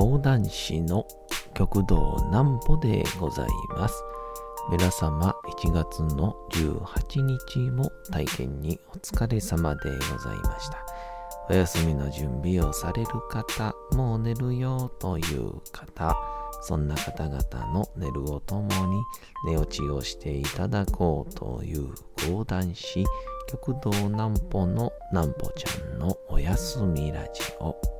講談師の極道南歩でございます。皆様1月の18日も体験にお疲れ様でございました。お休みの準備をされる方、もう寝るよという方、そんな方々の寝るをともに寝落ちをしていただこうという講談師、極道南歩の南歩ちゃんのおやすみラジオ。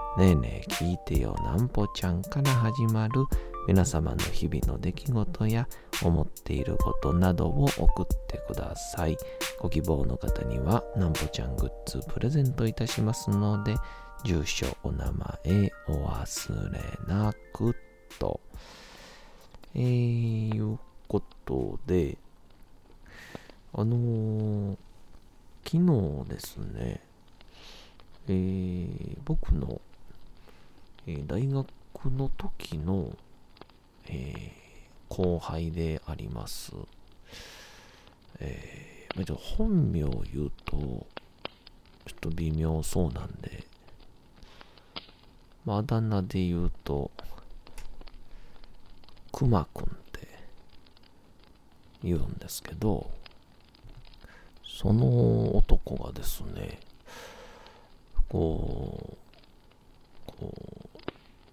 ねえねえ聞いてよなんぽちゃんから始まる皆様の日々の出来事や思っていることなどを送ってください。ご希望の方にはなんぽちゃんグッズプレゼントいたしますので、住所、お名前お忘れなくと。えー、いうことで、あのー、昨日ですね、えー、僕のえー、大学の時の、えー、後輩であります。えー、まあ、ちょ本名を言うと、ちょっと微妙そうなんで、まあ、あだ名で言うと、くまくんって言うんですけど、その男がですね、こう、こう、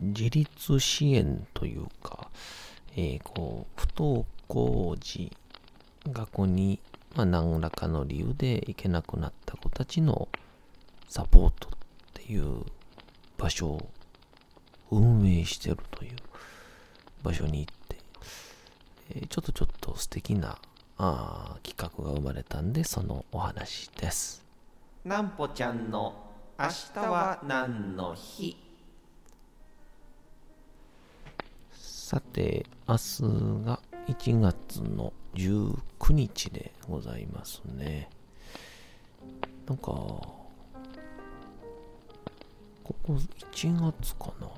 自立支援というか、えー、こう、不登校時、学校に、まあ、何らかの理由で行けなくなった子たちのサポートっていう場所を運営してるという場所に行って、えー、ちょっとちょっと素敵なあ企画が生まれたんで、そのお話です。なんぽちゃんの明日は何の日？さて、明日が1月の19日でございますね。なんか、ここ1月かな。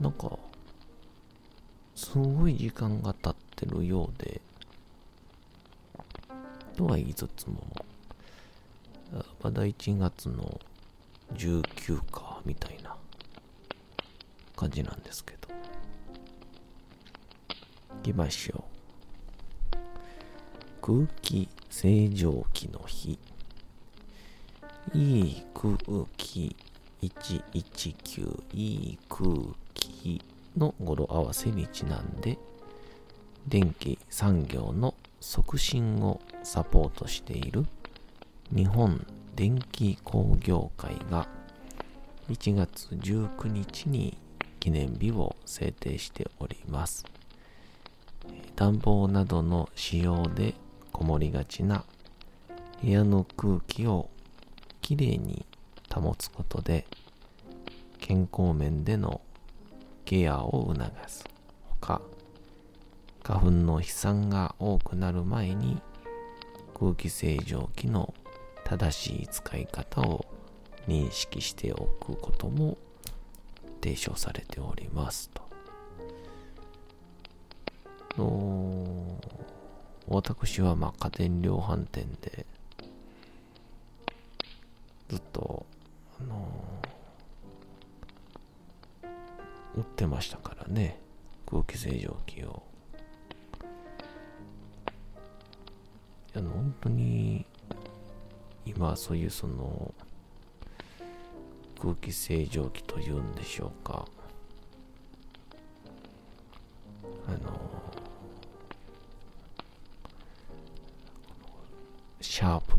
なんか、すごい時間が経ってるようで、とは言いつつも、まだ1月の19か、みたいな感じなんですけど。いきましょう。空気清浄機の日。いい空気119いい空気の語呂合わせにちなんで、電気産業の促進をサポートしている日本電気工業会が1月19日に記念日を制定しております。暖房などの使用でこもりがちな部屋の空気をきれいに保つことで健康面でのケアを促すほか花粉の飛散が多くなる前に空気清浄機の正しい使い方を認識しておくことも提唱されておりますと。の私はまあ家電量販店でずっと、あの売ってましたからね。空気清浄機を。いや本当に今そういうその空気清浄機というんでしょうか。あの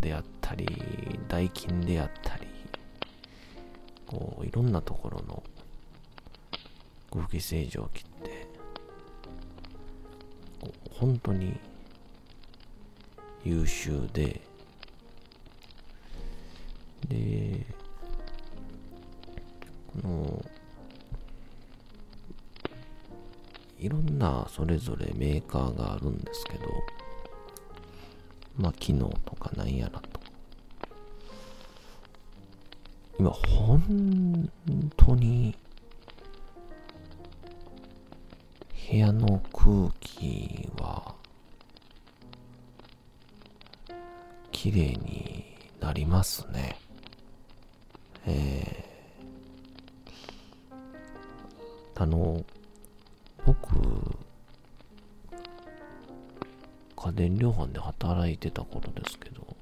であったり、ダイキンであったり、こう、いろんなところの空気清浄機って、本当に優秀で、で、このいろんなそれぞれメーカーがあるんですけど、まあ、機能とかなんやらと。今、本当に、部屋の空気は、綺麗になりますね。えー、あの、僕、電量販で働いてた頃ですけど、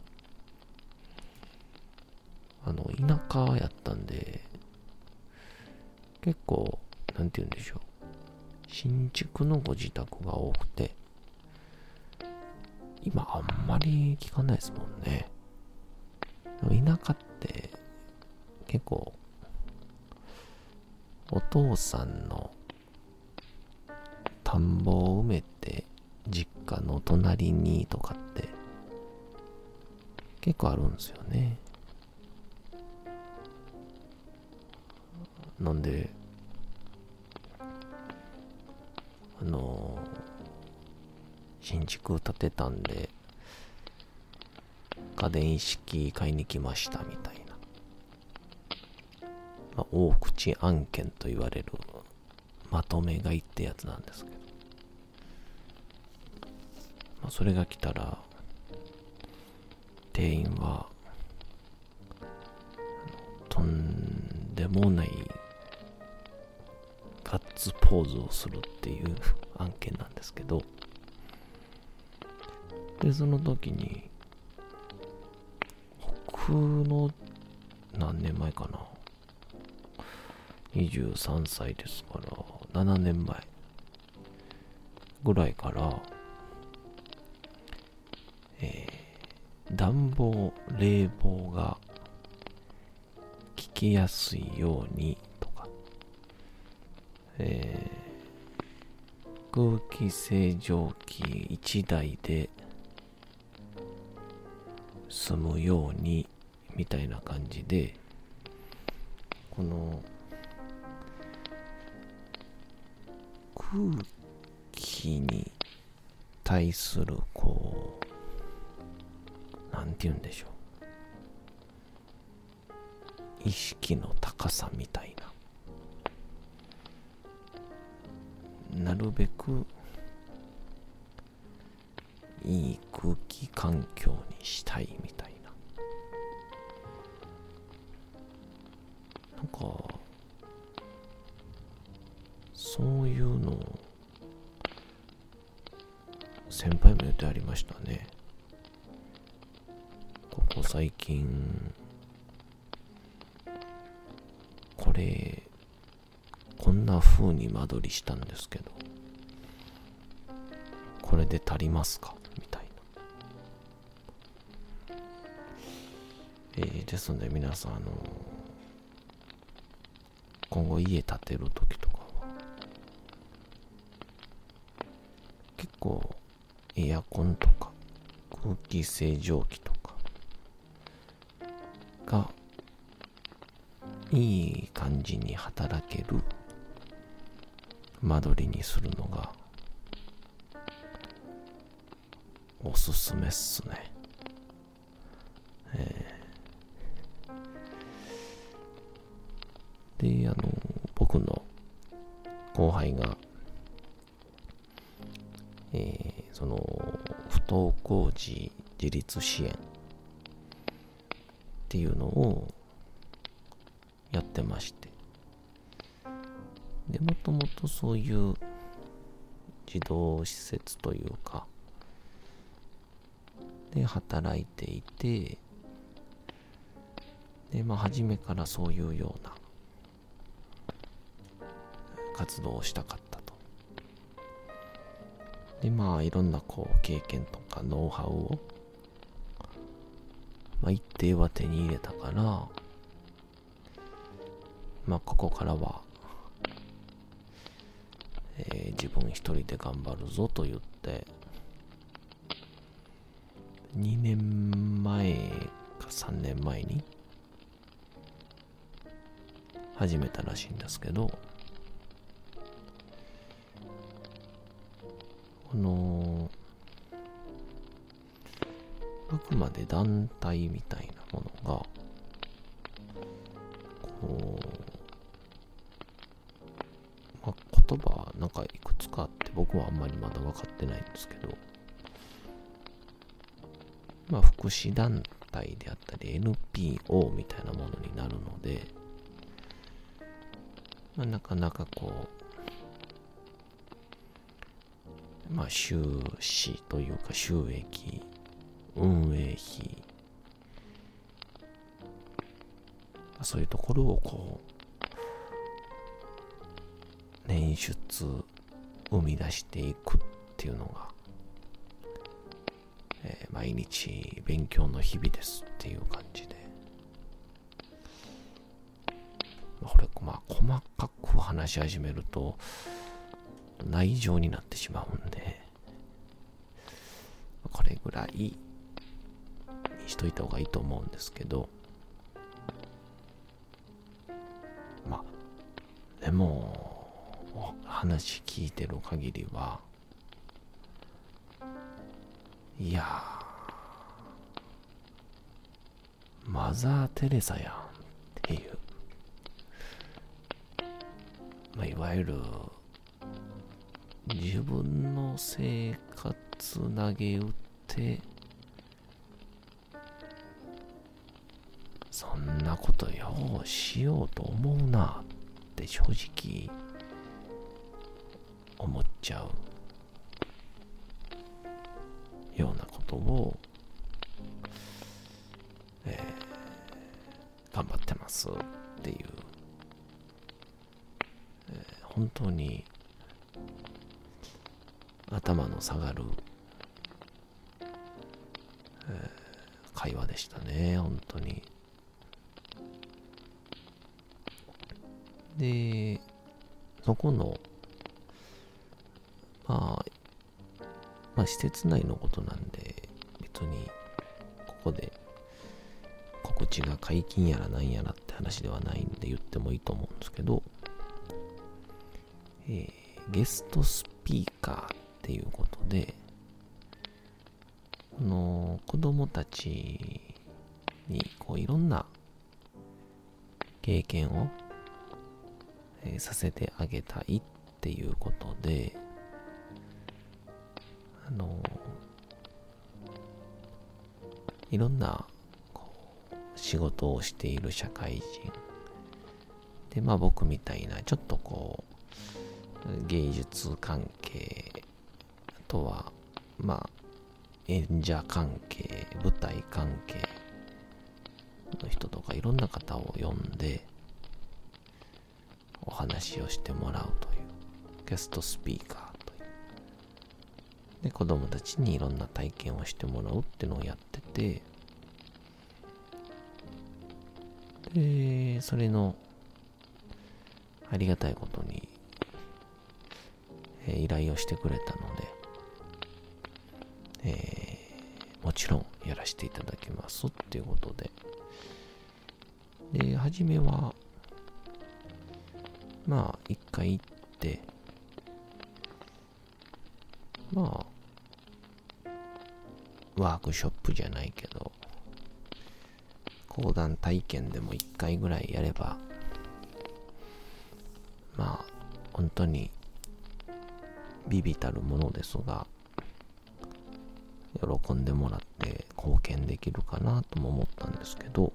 あの、田舎やったんで、結構、なんて言うんでしょう。新築のご自宅が多くて、今あんまり聞かないですもんね。田舎って結構お父さんの田んぼを埋めて実家の隣にとかって結構あるんですよね。なんで、あの新築建てたんで、家電一式買いに来ましたみたいな。まあ、大口案件と言われるまとめ買いってやつなんですけど。それが来たら、店員は、とんでもないガッツポーズをするっていう 案件なんですけど、で、その時に、僕の何年前かな。23歳ですから、7年前ぐらいから、えー、暖房、冷房が効きやすいようにとか、えー、空気清浄機1台で済むようにみたいな感じでこの空気に対するこうなんて言うんでしょう。意識の高さみたいな。なるべくいい空気環境にしたいみたいな。最近これこんな風に間取りしたんですけどこれで足りますか？みたいな。えー、ですので皆さん、あの今後家建てる時とかは、結構エアコンとか空気清浄機とかがいい感じに働ける間取りにするのがおすすめっすね。えー、で、あの、僕の後輩が、えー、その、不登校児自立支援っていうのをやってまして。で、もともとそういう児童施設というか、で働いていてでまあ初めからそういうような活動をしたかったとでまあいろんなこう経験とかノウハウをまあ一定は手に入れたからまあここからはえー、自分一人で頑張るぞと言って2年前か3年前に始めたらしいんですけどこの、あくまで団体みたいなものが、こう、まあ、言葉なんかいくつかあって僕はあんまりまだ分かってないんですけど、まあ、福祉団体であったり NPO みたいなものになるので、まあ、なかなかこう、まあ、収支というか収益、運営費、そういうところをこう、捻出、生み出していくっていうのが、えー、毎日勉強の日々ですっていう感じで。これ、まあ、細かく話し始めると、内情になってしまうんで、これぐらいといた方がいいと思うんですけど、まあ、でも、話聞いてる限りは、いやマザー・テレサやんっていう、まあ、いわゆる自分の生活投げ打ってとようしようと思うなって正直思っちゃうようなことを、えー、頑張ってますっていう、えー、本当に頭の下がる、えー、会話でしたね、本当に。で、そこの、まあ、まあ、施設内のことなんで、別に、ここで、心地が解禁やらなんやらって話ではないんで言ってもいいと思うんですけど、えー、ゲストスピーカーっていうことで、この子供たちにこういろんな経験を、え、させてあげたいっていうことで、あのいろんな仕事をしている社会人。でまあ僕みたいなちょっとこう芸術関係あとはまあ演者関係舞台関係の人とかいろんな方を呼んで話をしてもらうという。ゲストスピーカーで、子供たちにいろんな体験をしてもらうっていうのをやってて、で、それの、ありがたいことに、えー、依頼をしてくれたので、えー、もちろんやらせていただきますっていうことで、で、初めは、まあ、一回行って、まあ、ワークショップじゃないけど、講談体験でも一回ぐらいやれば、まあ、本当に、ビビたるものですが、喜んでもらって貢献できるかなとも思ったんですけど、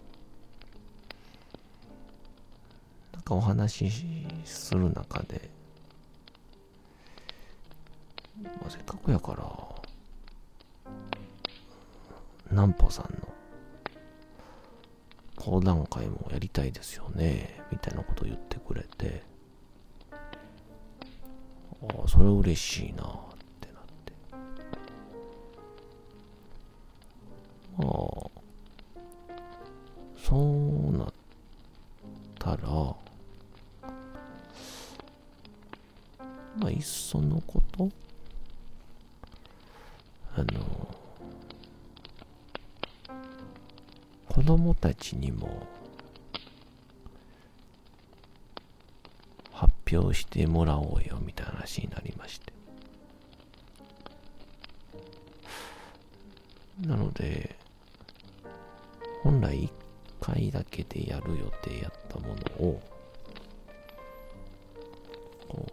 なんかお話しする中で、まあ、せっかくやから、南畝さんの講談会もやりたいですよね、みたいなことを言ってくれて、ああ、それ嬉しいな。あの、子供たちにも発表してもらおうよみたいな話になりまして。なので、本来1回だけでやる予定やったものを、こう、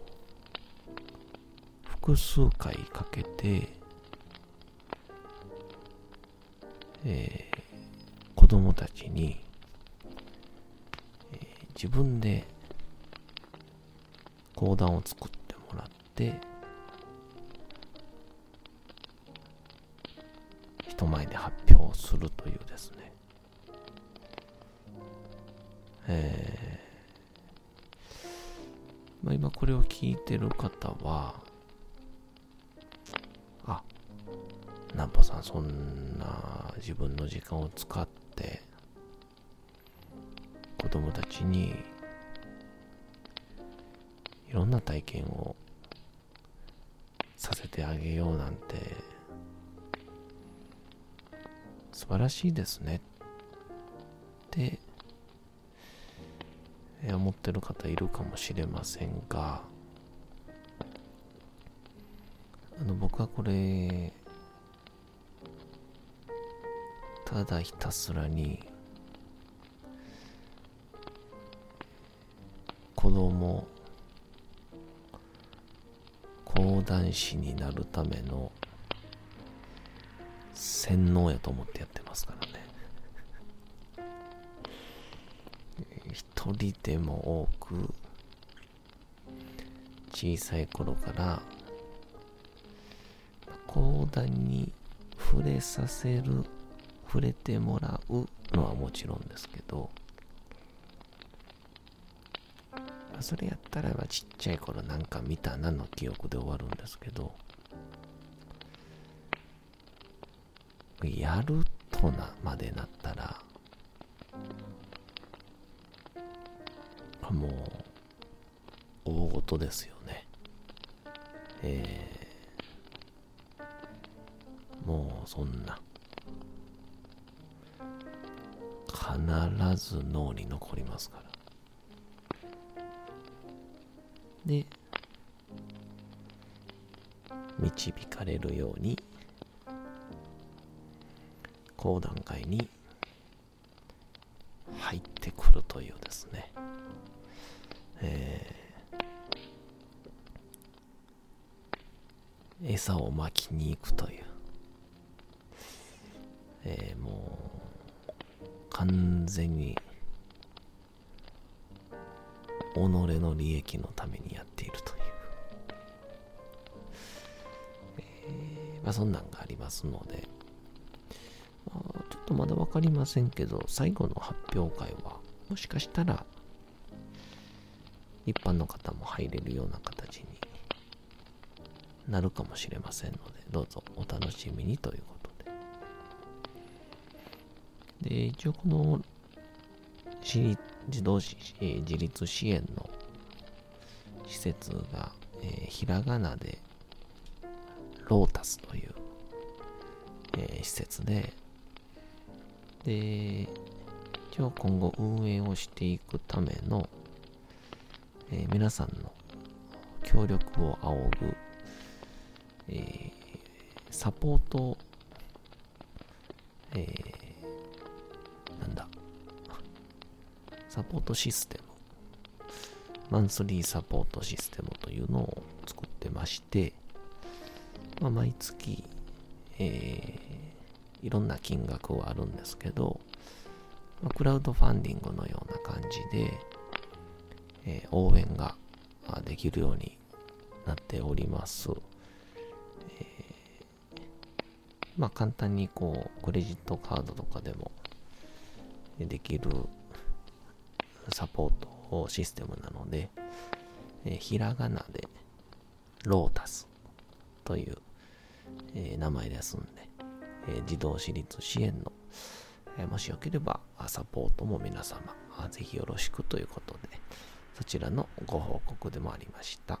複数回かけて、えー、子供たちに、えー、自分で講談を作ってもらって、人前で発表するというですね、えー、まあ、今これを聞いてる方は、南波さんそんな自分の時間を使って子供たちにいろんな体験をさせてあげようなんて素晴らしいですねって思ってる方いるかもしれませんがあの僕はこれただひたすらに子供講談師になるための洗脳やと思ってやってますからね。一人でも多く小さい頃から講談に触れさせる触れてもらうのはもちろんですけどそれやったらちっちゃい頃なんか見たなの記憶で終わるんですけどやるとなまでなったらもう大事ですよね。えー、もうそんな。必ず脳に残りますから。で導かれるように講談会に入ってくるというですね、えー、餌を巻きに行くという、全に己の利益のためにやっているという、えー、まあそんなんがありますので、ちょっとまだ分かりませんけど、最後の発表会は、もしかしたら、一般の方も入れるような形になるかもしれませんので、どうぞお楽しみにということで。で、一応この自動自立支援の施設が、えー、ひらがなでロータスという、えー、施設で、で、一応今後運営をしていくための、えー、皆さんの協力を仰ぐ、えー、サポート、えー、サポートシステム、マンスリーサポートシステムというのを作ってまして、まあ、毎月、えー、いろんな金額はあるんですけど、まあ、クラウドファンディングのような感じで、えー、応援ができるようになっております。えー、まあ簡単にこう、クレジットカードとかでもできるサポートシステムなので、え、ひらがなでロータスという、え、名前ですんで、えー、児童私立支援の、え、もしよければサポートも皆様、ぜひよろしくということで、そちらのご報告でもありました。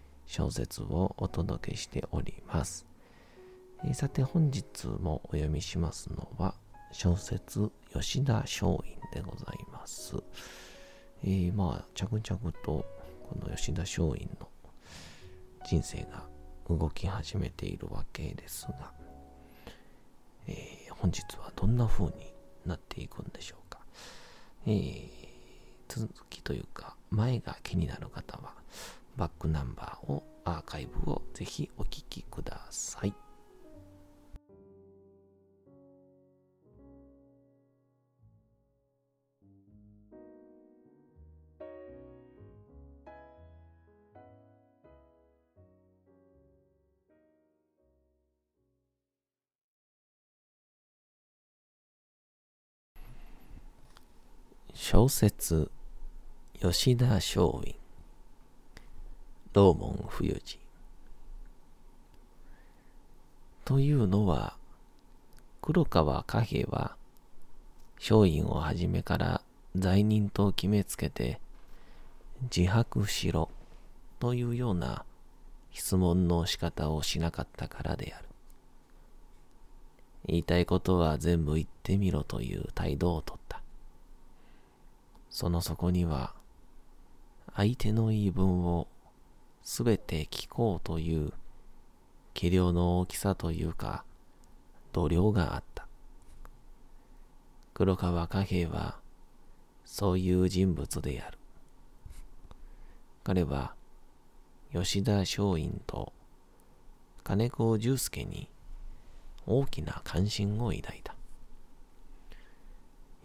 小説をお届けしております。え、さて本日もお読みしますのは小説吉田松陰でございます。えー、まあ着々とこの吉田松陰の人生が動き始めているわけですが、えー、本日はどんな風になっていくんでしょうか。えー、続きというか前が気になる方はバックナンバーをアーカイブをぜひお聴きください。小説吉田松陰道門冬治というのは黒川貨幣は松陰をはじめから罪人と決めつけて自白しろというような質問の仕方をしなかったからである。言いたいことは全部言ってみろという態度をとった。その底には相手の言い分をすべて聞こうという器量の大きさというか度量があった。黒川貨幣はそういう人物である。彼は吉田松陰と金子重介に大きな関心を抱いた。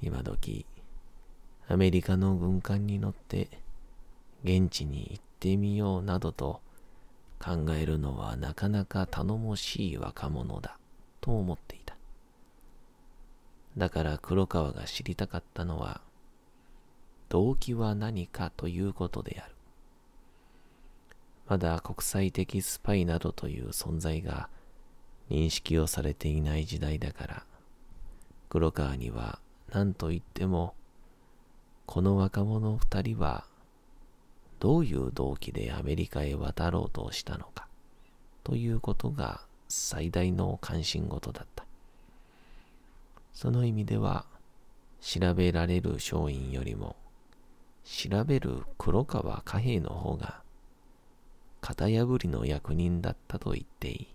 今時、アメリカの軍艦に乗って現地に行ったてみようなどと考えるのはなかなか頼もしい若者だと思っていた。だから黒川が知りたかったのは動機は何かということである。まだ国際的スパイなどという存在が認識をされていない時代だから、黒川には何と言っても、この若者二人はどういう動機でアメリカへ渡ろうとしたのかということが最大の関心事だった。その意味では調べられる松陰よりも調べる黒川貨幣の方が型破りの役人だったと言っていい。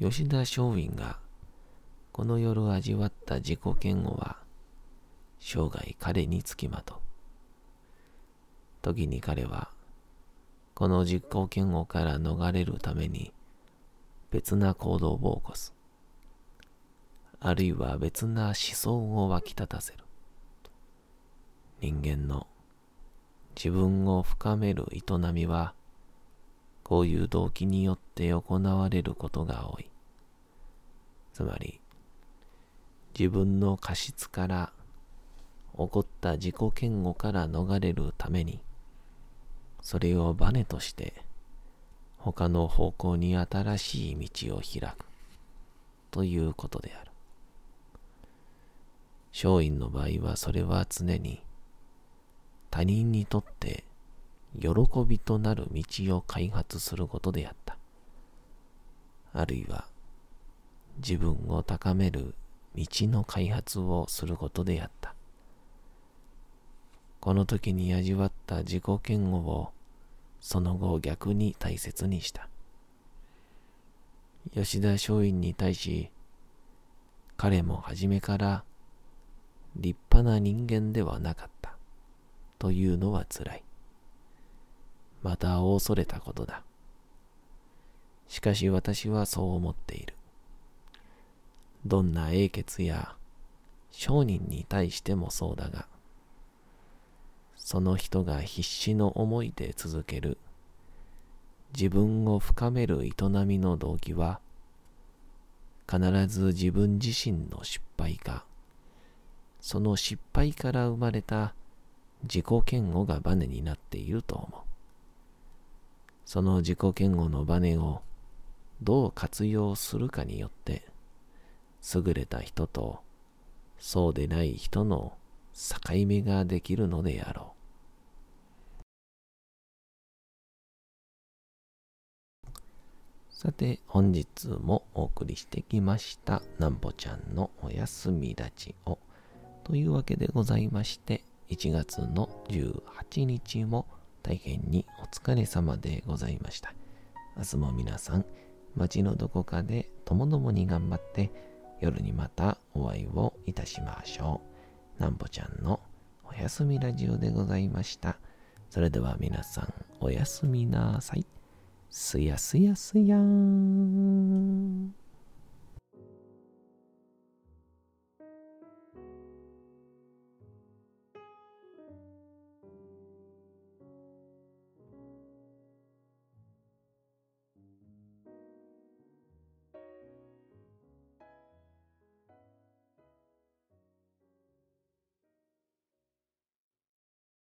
吉田松陰がこの夜味わった自己嫌悪は生涯彼につきまとう。時に彼は、この実行嫌悪から逃れるために別な行動を起こす。あるいは別な思想を湧き立たせる。人間の自分を深める営みは、こういう動機によって行われることが多い。つまり、自分の過失から起こった自己嫌悪から逃れるために、それをバネとして他の方向に新しい道を開くということである。松陰の場合はそれは常に他人にとって喜びとなる道を開発することであった。あるいは自分を高める道の開発をすることであった。この時に味わった自己嫌悪をその後逆に大切にした。吉田松陰に対し、彼も初めから立派な人間ではなかったというのは辛い。また恐れたことだ。しかし私はそう思っている。どんな英傑や商人に対してもそうだが、その人が必死の思いで続ける。自分を深める営みの動機は必ず自分自身の失敗かその失敗から生まれた自己嫌悪がバネになっていると思う。その自己嫌悪のバネをどう活用するかによって優れた人とそうでない人の境目ができるのであろう。さて、本日もお送りしてきました、なんぽちゃんのおやすみラジオ。というわけでございまして、1月の18日も大変にお疲れ様でございました。明日も皆さん、街のどこかでともどもに頑張って夜にまたお会いをいたしましょう。なんぼちゃんのおやすみラジオでございました。それでは皆さんおやすみなさい。すやすやすやーん。